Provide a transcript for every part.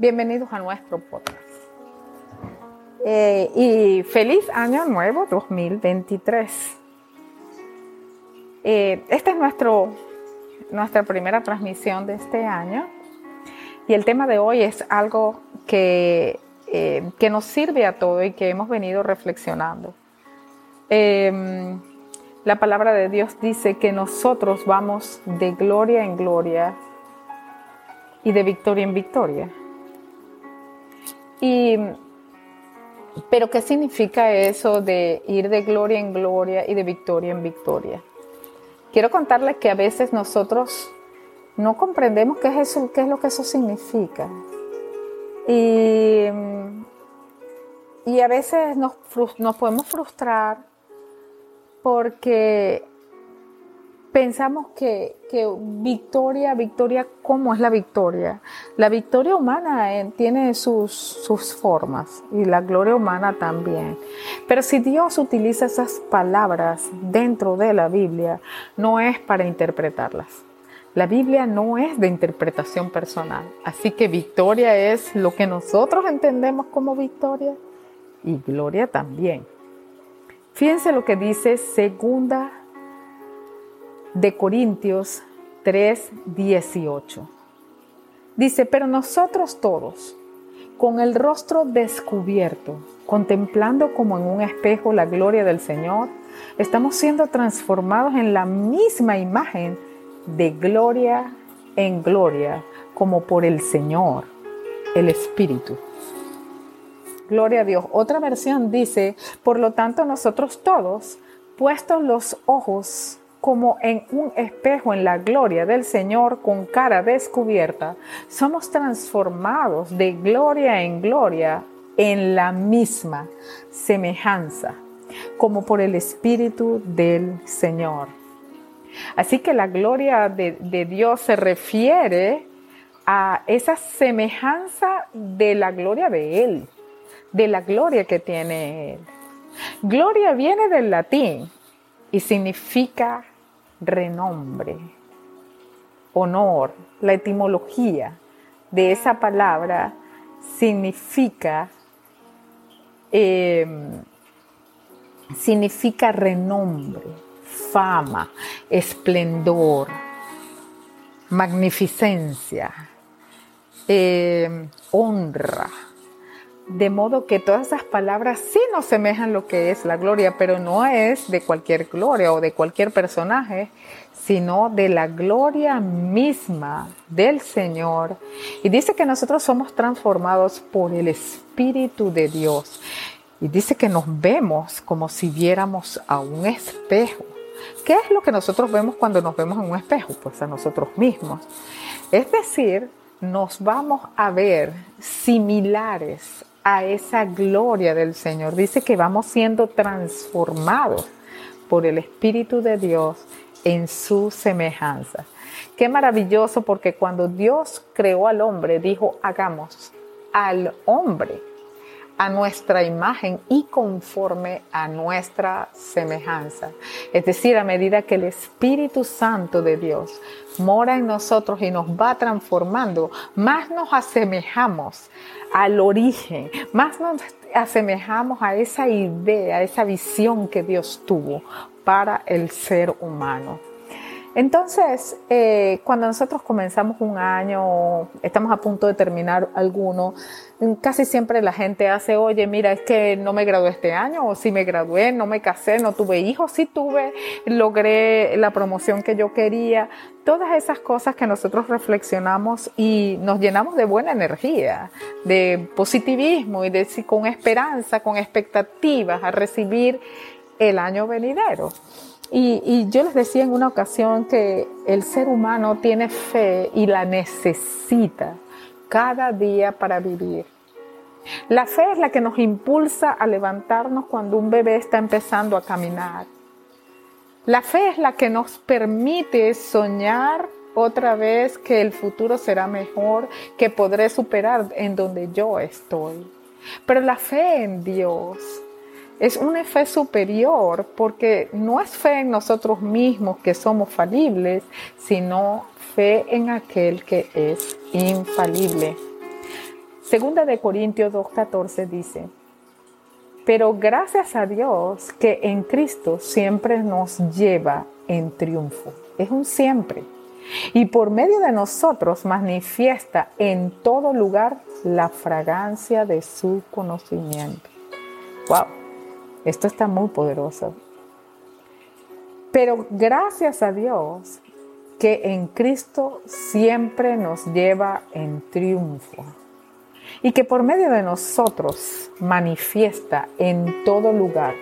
Bienvenidos a nuestro podcast. Eh, y feliz año nuevo 2023. Eh, esta es nuestro, nuestra primera transmisión de este año y el tema de hoy es algo que, eh, que nos sirve a todo y que hemos venido reflexionando. Em, la palabra de Dios dice que nosotros vamos de gloria en gloria y de victoria en victoria. Y, pero ¿qué significa eso de ir de gloria en gloria y de victoria en victoria? Quiero contarles que a veces nosotros no comprendemos qué es eso, qué es lo que eso significa. Y, y a veces nos, nos podemos frustrar porque pensamos que, victoria, victoria, ¿cómo es la victoria? La victoria humana eh, tiene sus, sus formas y la gloria humana también. Pero si Dios utiliza esas palabras dentro de la Biblia, no es para interpretarlas. La Biblia no es de interpretación personal, así que victoria es lo que nosotros entendemos como victoria y gloria también. Fíjense lo que dice segunda de Corintios 3, 18. Dice, pero nosotros todos, con el rostro descubierto, contemplando como en un espejo la gloria del Señor, estamos siendo transformados en la misma imagen de gloria en gloria, como por el Señor, el Espíritu. Gloria a Dios. Otra versión dice, por lo tanto nosotros todos, puestos los ojos como en un espejo en la gloria del Señor con cara descubierta, somos transformados de gloria en gloria en la misma semejanza, como por el Espíritu del Señor. Así que la gloria de, Dios se refiere a esa semejanza de la gloria de Él, de la gloria que tiene Él. Gloria viene del latín y significa renombre, honor. La etimología de esa palabra significa, em, significa renombre, fama, esplendor, magnificencia, em, honra de modo que todas esas palabras sí nos semejan lo que es la gloria, pero no es de cualquier gloria o de cualquier personaje, sino de la gloria misma del Señor. Y dice que nosotros somos transformados por el Espíritu de Dios. Y dice que nos vemos como si viéramos a un espejo. ¿Qué es lo que nosotros vemos cuando nos vemos en un espejo? Pues a nosotros mismos. Es decir, nos vamos a ver similares a esa gloria del Señor. Dice que vamos siendo transformados por el Espíritu de Dios en su semejanza. Qué maravilloso porque cuando Dios creó al hombre, dijo, hagamos al hombre a nuestra imagen y conforme a nuestra semejanza. Es decir, a medida que el Espíritu Santo de Dios mora en nosotros y nos va transformando, más nos asemejamos al origen, más nos asemejamos a esa idea, a esa visión que Dios tuvo para el ser humano. Entonces, eh, cuando nosotros comenzamos un año, estamos a punto de terminar alguno, casi siempre la gente hace, oye, mira, es que no me gradué este año, o si me gradué, no me casé, no tuve hijos, sí tuve, logré la promoción que yo quería, todas esas cosas que nosotros reflexionamos y nos llenamos de buena energía, de positivismo y de con esperanza, con expectativas a recibir el año venidero. Y, yo les decía en una ocasión que el ser humano tiene fe y la necesita cada día para vivir. La fe es la que nos impulsa a levantarnos cuando un bebé está empezando a caminar. La fe es la que nos permite soñar otra vez que el futuro será mejor, que podré superar en donde yo estoy. Pero la fe en Dios es una fe superior porque no es fe en nosotros mismos que somos falibles, sino fe en aquel que es infalible. Segunda de Corintios 2.14 dice, pero gracias a Dios que en Cristo siempre nos lleva en triunfo. Es un siempre. Y por medio de nosotros manifiesta en todo lugar la fragancia de su conocimiento. Wow, esto está muy poderoso. Pero gracias a Dios que en Cristo siempre nos lleva en triunfo y que por medio de nosotros manifiesta en todo lugar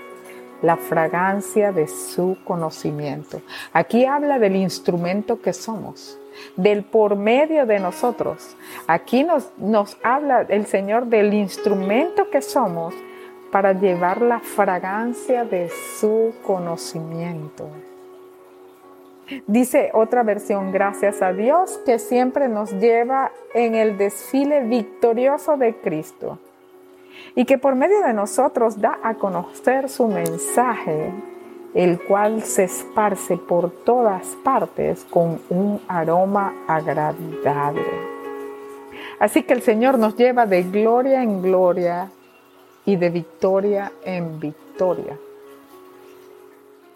la fragancia de su conocimiento. Aquí habla del instrumento que somos, del por medio de nosotros. Aquí nos, nos habla el Señor del instrumento que somos para llevar la fragancia de su conocimiento. Dice otra versión, gracias a Dios que siempre nos lleva en el desfile victorioso de Cristo y que por medio de nosotros da a conocer su mensaje, el cual se esparce por todas partes con un aroma agradable. Así que el Señor nos lleva de gloria en gloria y de victoria en victoria.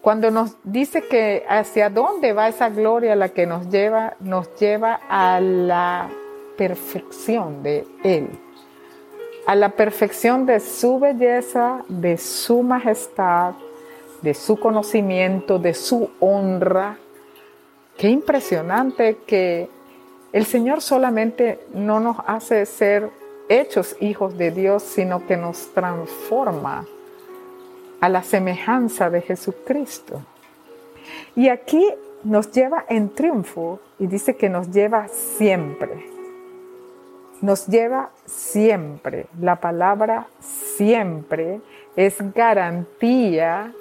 Cuando nos dice que hacia dónde va esa gloria la que nos lleva, nos lleva a la perfección de Él, a la perfección de su belleza, de su majestad, de su conocimiento, de su honra. Qué impresionante que el Señor solamente no nos hace ser hechos hijos de Dios, sino que nos transforma a la semejanza de Jesucristo. Y aquí nos lleva en triunfo y dice que nos lleva siempre. Nos lleva siempre. La palabra siempre es garantía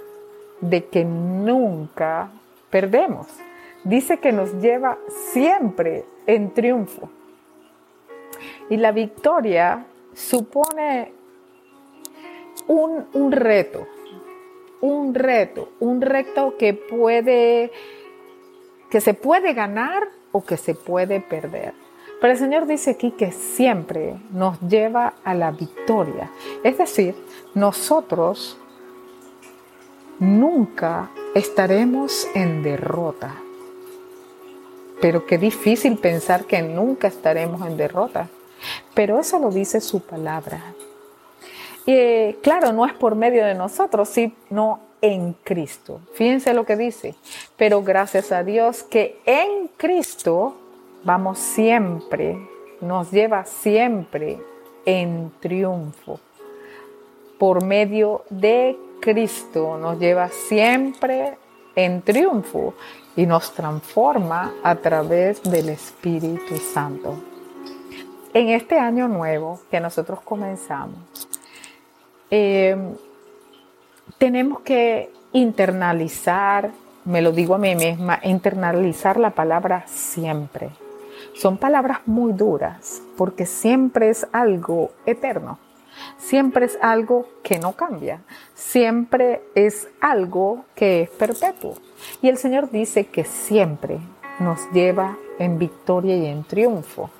de que nunca perdemos. Dice que nos lleva siempre en triunfo. Y la victoria supone un, reto, un reto, un reto que puede, que se puede ganar o que se puede perder. Pero el Señor dice aquí que siempre nos lleva a la victoria. Es decir, nosotros nunca estaremos en derrota. Pero qué difícil pensar que nunca estaremos en derrota. Pero eso lo dice su palabra. Y claro, no es por medio de nosotros, sino en Cristo. Fíjense lo que dice. Pero gracias a Dios que en Cristo vamos siempre, nos lleva siempre en triunfo. Por medio de Cristo nos lleva siempre en triunfo y nos transforma a través del Espíritu Santo. En este año nuevo que nosotros comenzamos, eh, tenemos que internalizar, me lo digo a mí misma, internalizar la palabra siempre. Son palabras muy duras porque siempre es algo eterno, siempre es algo que no cambia, siempre es algo que es perpetuo. Y el Señor dice que siempre nos lleva en victoria y en triunfo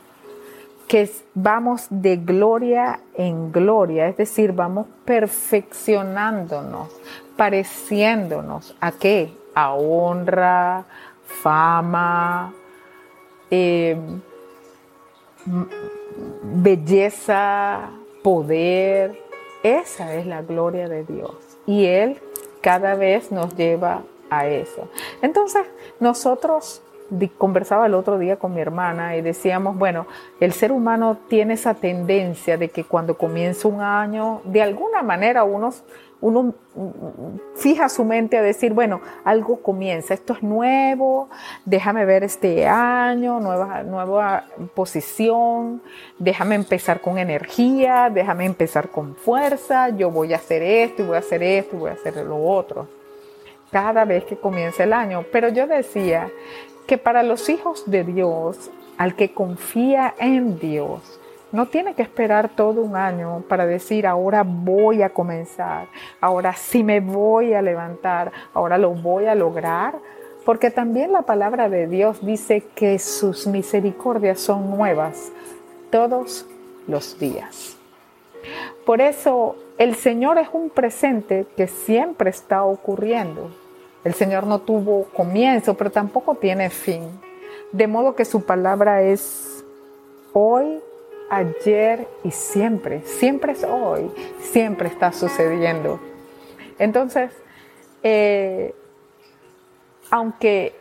que vamos de gloria en gloria, es decir, vamos perfeccionándonos, pareciéndonos a qué? A honra, fama, eh, belleza, poder. Esa es la gloria de Dios. Y Él cada vez nos lleva a eso. Entonces, nosotros conversaba el otro día con mi hermana y decíamos, bueno, el ser humano tiene esa tendencia de que cuando comienza un año, de alguna manera uno, uno fija su mente a decir, bueno, algo comienza, esto es nuevo, déjame ver este año, nueva, nueva posición, déjame empezar con energía, déjame empezar con fuerza, yo voy a hacer esto y voy a hacer esto y voy a hacer lo otro cada vez que comienza el año. Pero yo decía que para los hijos de Dios, al que confía en Dios, no tiene que esperar todo un año para decir, ahora voy a comenzar, ahora sí me voy a levantar, ahora lo voy a lograr, porque también la palabra de Dios dice que sus misericordias son nuevas todos los días. Por eso el Señor es un presente que siempre está ocurriendo. El Señor no tuvo comienzo, pero tampoco tiene fin. De modo que su palabra es hoy, ayer y siempre. Siempre es hoy, siempre está sucediendo. Entonces, eh, aunque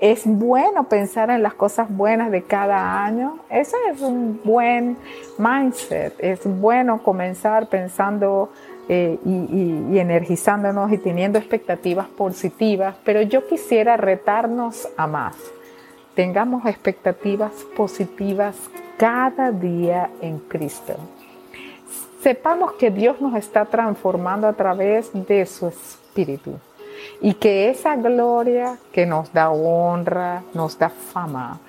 es bueno pensar en las cosas buenas de cada año. Ese es un buen mindset. Es bueno comenzar pensando eh, y, energizándonos y teniendo expectativas positivas, pero yo quisiera retarnos a más. Tengamos expectativas positivas cada día en Cristo. Sepamos que Dios nos está transformando a través de su Espíritu y que esa gloria que nos da honra, nos da fama,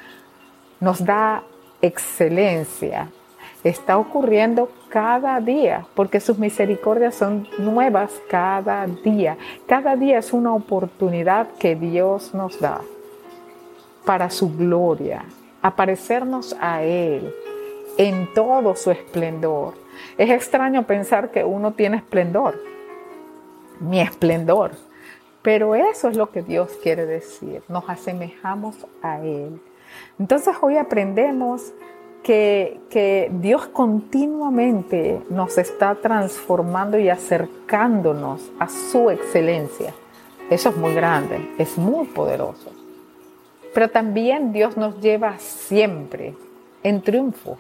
nos da excelencia, está ocurriendo cada día, porque sus misericordias son nuevas cada día. Cada día es una oportunidad que Dios nos da para su gloria, aparecernos a Él en todo su esplendor. Es extraño pensar que uno tiene esplendor, mi esplendor, pero eso es lo que Dios quiere decir. Nos asemejamos a Él. Entonces hoy aprendemos que, que, Dios continuamente nos está transformando y acercándonos a su excelencia. Eso es muy grande, es muy poderoso. Pero también Dios nos lleva siempre en triunfo,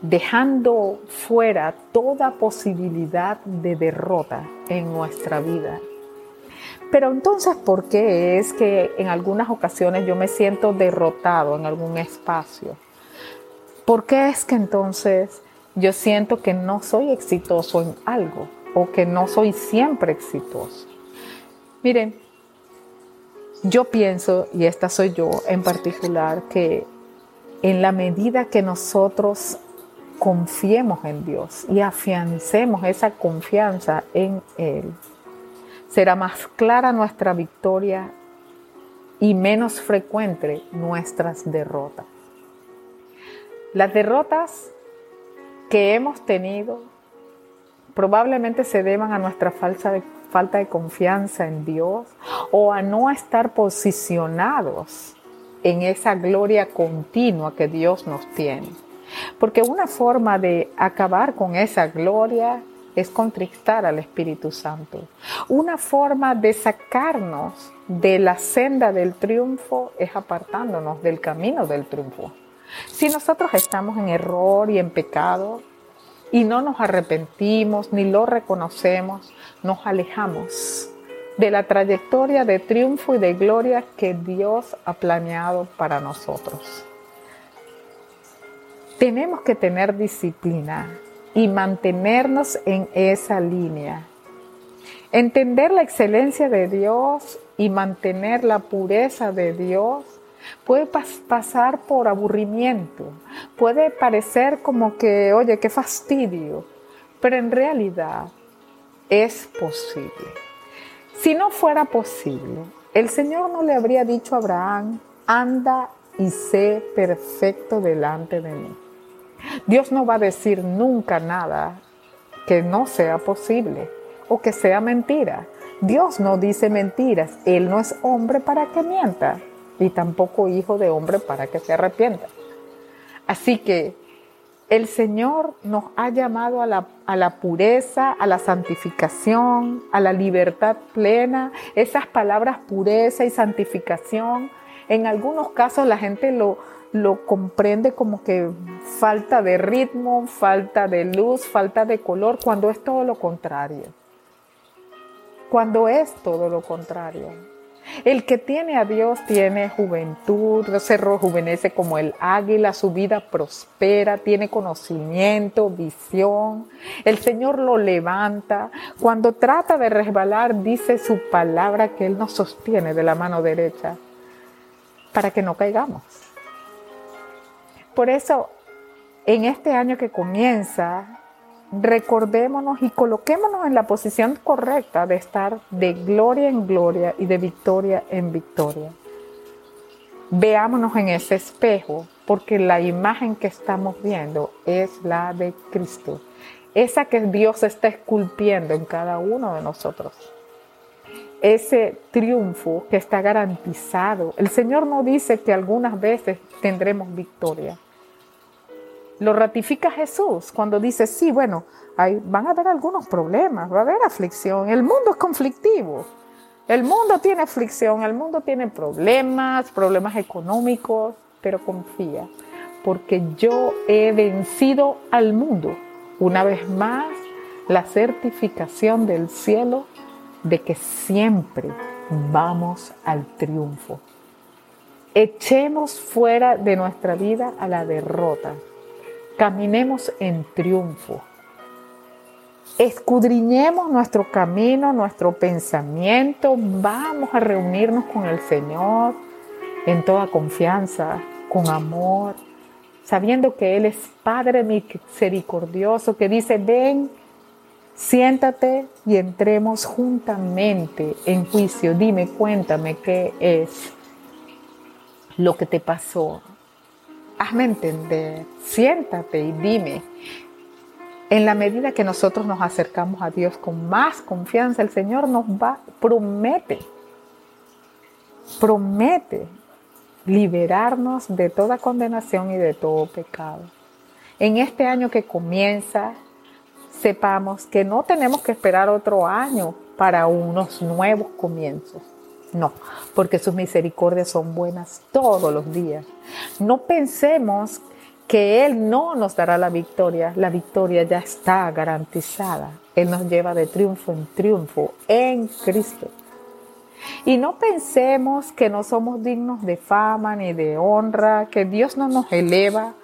dejando fuera toda posibilidad de derrota en nuestra vida pero entonces, ¿por qué es que en algunas ocasiones yo me siento derrotado en algún espacio? ¿Por qué es que entonces yo siento que no soy exitoso en algo o que no soy siempre exitoso? Miren, yo pienso, y esta soy yo en particular, que en la medida que nosotros confiemos en Dios y afiancemos esa confianza en Él, será más clara nuestra victoria y menos frecuente nuestras derrotas. Las derrotas que hemos tenido probablemente se deban a nuestra falta de, falta de confianza en Dios o a no estar posicionados en esa gloria continua que Dios nos tiene. Porque una forma de acabar con esa gloria es contristar al Espíritu Santo. Una forma de sacarnos de la senda del triunfo es apartándonos del camino del triunfo. Si nosotros estamos en error y en pecado y no nos arrepentimos ni lo reconocemos, nos alejamos de la trayectoria de triunfo y de gloria que Dios ha planeado para nosotros. Tenemos que tener disciplina y mantenernos en esa línea. Entender la excelencia de Dios y mantener la pureza de Dios puede pasar por aburrimiento, puede parecer como que, oye, qué fastidio, pero en realidad es posible. Si no fuera posible, el Señor no le habría dicho a Abraham, anda y sé perfecto delante de mí. Dios no va a decir nunca nada que no sea posible o que sea mentira. Dios no dice mentiras. Él no es hombre para que mienta y tampoco hijo de hombre para que se arrepienta. Así que el Señor nos ha llamado a la, a la, pureza, a la santificación, a la libertad plena. Esas palabras pureza y santificación, en algunos casos la gente lo, lo comprende como que falta de ritmo, falta de luz, falta de color, cuando es todo lo contrario. Cuando es todo lo contrario. El que tiene a Dios tiene juventud, se rejuvenece como el águila, su vida prospera, tiene conocimiento, visión. El Señor lo levanta. Cuando trata de resbalar, dice su palabra que Él nos sostiene de la mano derecha para que no caigamos. Por eso, en este año que comienza, recordémonos y coloquémonos en la posición correcta de estar de gloria en gloria y de victoria en victoria. Veámonos en ese espejo porque la imagen que estamos viendo es la de Cristo, esa que Dios está esculpiendo en cada uno de nosotros. Ese triunfo que está garantizado. El Señor no dice que algunas veces tendremos victoria. Lo ratifica Jesús cuando dice, sí, bueno, hay, van a haber algunos problemas, va a haber aflicción. El mundo es conflictivo. El mundo tiene aflicción, el mundo tiene problemas, problemas económicos, pero confía, porque yo he vencido al mundo. Una vez más, la certificación del cielo de que siempre vamos al triunfo. Echemos fuera de nuestra vida a la derrota. Caminemos en triunfo. Escudriñemos nuestro camino, nuestro pensamiento. Vamos a reunirnos con el Señor en toda confianza, con amor, sabiendo que Él es Padre misericordioso, que dice, ven, siéntate y entremos juntamente en juicio. Dime, cuéntame qué es lo que te pasó. Entender, siéntate y dime. En la medida que nosotros nos acercamos a Dios con más confianza, el Señor nos va, promete, promete liberarnos de toda condenación y de todo pecado. En este año que comienza, sepamos que no tenemos que esperar otro año para unos nuevos comienzos. No, porque sus misericordias son buenas todos los días. No pensemos que Él no nos dará la victoria. La victoria ya está garantizada. Él nos lleva de triunfo en triunfo en Cristo. Y no pensemos que no somos dignos de fama ni de honra, que Dios no nos eleva,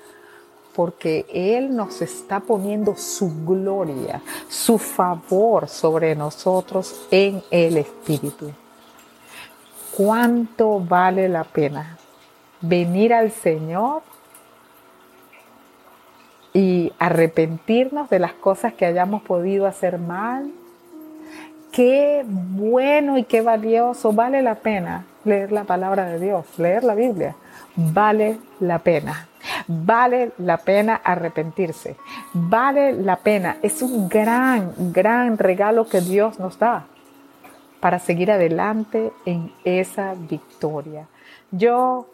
porque Él nos está poniendo su gloria, su favor sobre nosotros en el Espíritu. ¿Cuánto vale la pena venir al Señor y arrepentirnos de las cosas que hayamos podido hacer mal qué bueno y qué valioso, vale la pena leer la palabra de Dios, leer la Biblia, vale la pena. Vale la pena arrepentirse, vale la pena. Es un gran, gran regalo que Dios nos da para seguir adelante en esa victoria. Yo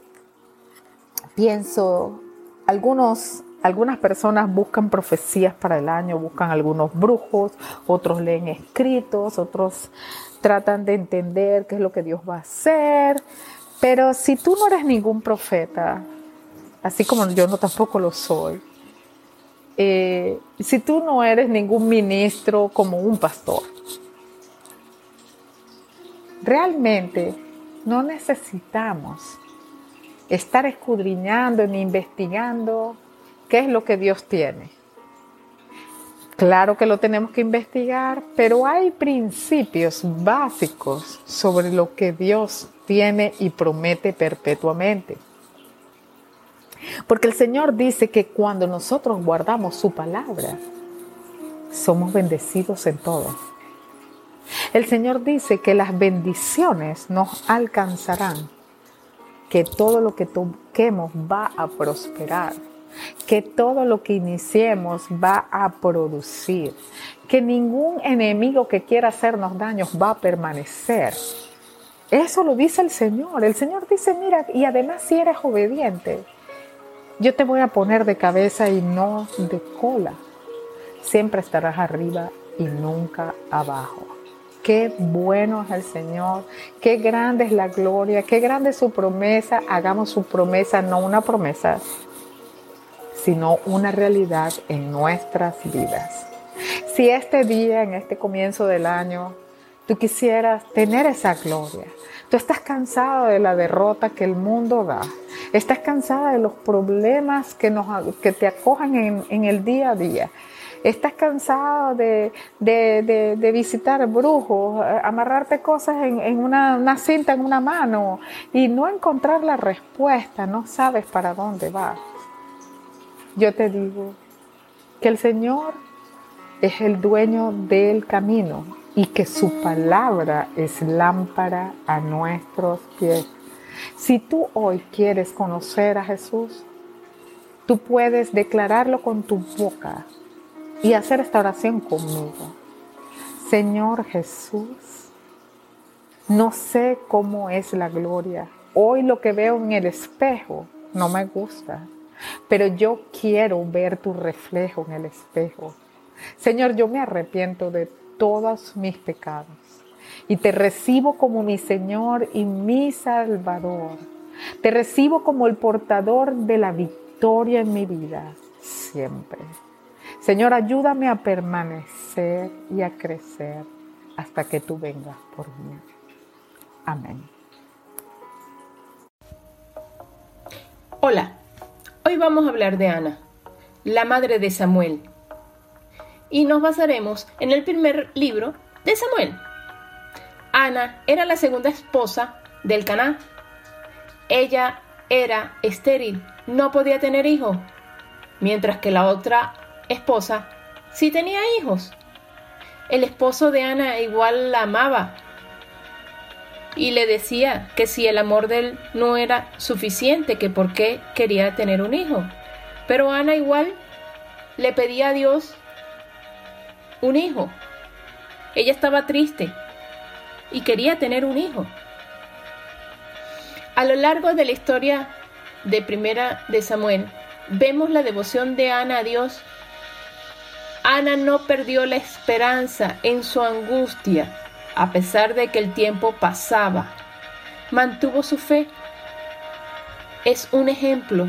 pienso, algunos algunas personas buscan profecías para el año, buscan algunos brujos, otros leen escritos, otros tratan de entender qué es lo que Dios va a hacer. Pero si tú no eres ningún profeta, así como yo no tampoco lo soy, eh, si tú no eres ningún ministro como un pastor, realmente no necesitamos estar escudriñando ni investigando ¿Qué es lo que Dios tiene? Claro que lo tenemos que investigar, pero hay principios básicos sobre lo que Dios tiene y promete perpetuamente. Porque el Señor dice que cuando nosotros guardamos su palabra, somos bendecidos en todo. El Señor dice que las bendiciones nos alcanzarán, que todo lo que toquemos va a prosperar que todo lo que iniciemos va a producir, que ningún enemigo que quiera hacernos daños va a permanecer. Eso lo dice el Señor. El Señor dice, mira, y además si eres obediente, yo te voy a poner de cabeza y no de cola. Siempre estarás arriba y nunca abajo. Qué bueno es el Señor, qué grande es la gloria, qué grande es su promesa. Hagamos su promesa, no una promesa, sino una realidad en nuestras vidas. Si este día, en este comienzo del año, tú quisieras tener esa gloria, tú estás cansado de la derrota que el mundo da, estás cansada de los problemas que, nos, que te acojan en, el día a día, estás cansado de, visitar brujos, amarrarte cosas en, en una, una, cinta en una mano y no encontrar la respuesta, no sabes para dónde vas yo te digo que el Señor es el dueño del camino y que su palabra es lámpara a nuestros pies. Si tú hoy quieres conocer a Jesús, tú puedes declararlo con tu boca y hacer esta oración conmigo. Señor Jesús, no sé cómo es la gloria. Hoy lo que veo en el espejo no me gusta, pero yo quiero ver tu reflejo en el espejo. Señor, yo me arrepiento de todos mis pecados y te recibo como mi Señor y mi Salvador. Te recibo como el portador de la victoria en mi vida siempre. Señor, ayúdame a permanecer y a crecer hasta que tú vengas por mí. Amén. Hola, hoy vamos a hablar de Ana, la madre de Samuel. Y nos basaremos en el primer libro de Samuel. Ana era la segunda esposa del Caná. Ella era estéril, no podía tener hijos, mientras que la otra esposa sí tenía hijos. El esposo de Ana igual la amaba y le decía que si el amor de él no era suficiente, que por qué quería tener un hijo. Pero Ana igual le pedía a Dios un hijo. Ella estaba triste y quería tener un hijo. A lo largo de la historia de Primera de Samuel, vemos la devoción de Ana a Dios. Ana no perdió la esperanza en su angustia a pesar de que el tiempo pasaba, mantuvo su fe. Es un ejemplo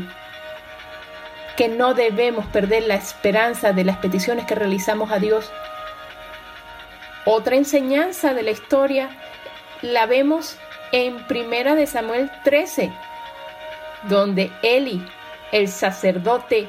que no debemos perder la esperanza de las peticiones que realizamos a Dios. Otra enseñanza de la historia la vemos en Primera de Samuel 13, donde Eli, el sacerdote,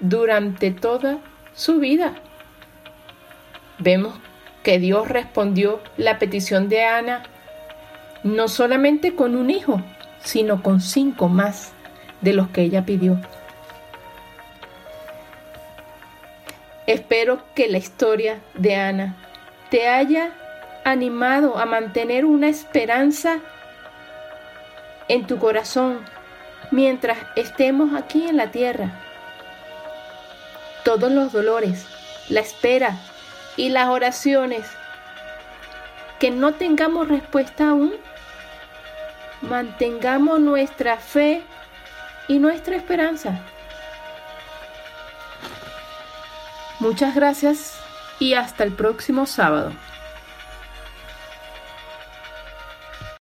durante toda su vida. Vemos que Dios respondió la petición de Ana no solamente con un hijo, sino con cinco más de los que ella pidió. Espero que la historia de Ana te haya animado a mantener una esperanza en tu corazón mientras estemos aquí en la tierra. Todos los dolores, la espera y las oraciones que no tengamos respuesta aún, mantengamos nuestra fe y nuestra esperanza. Muchas gracias y hasta el próximo sábado.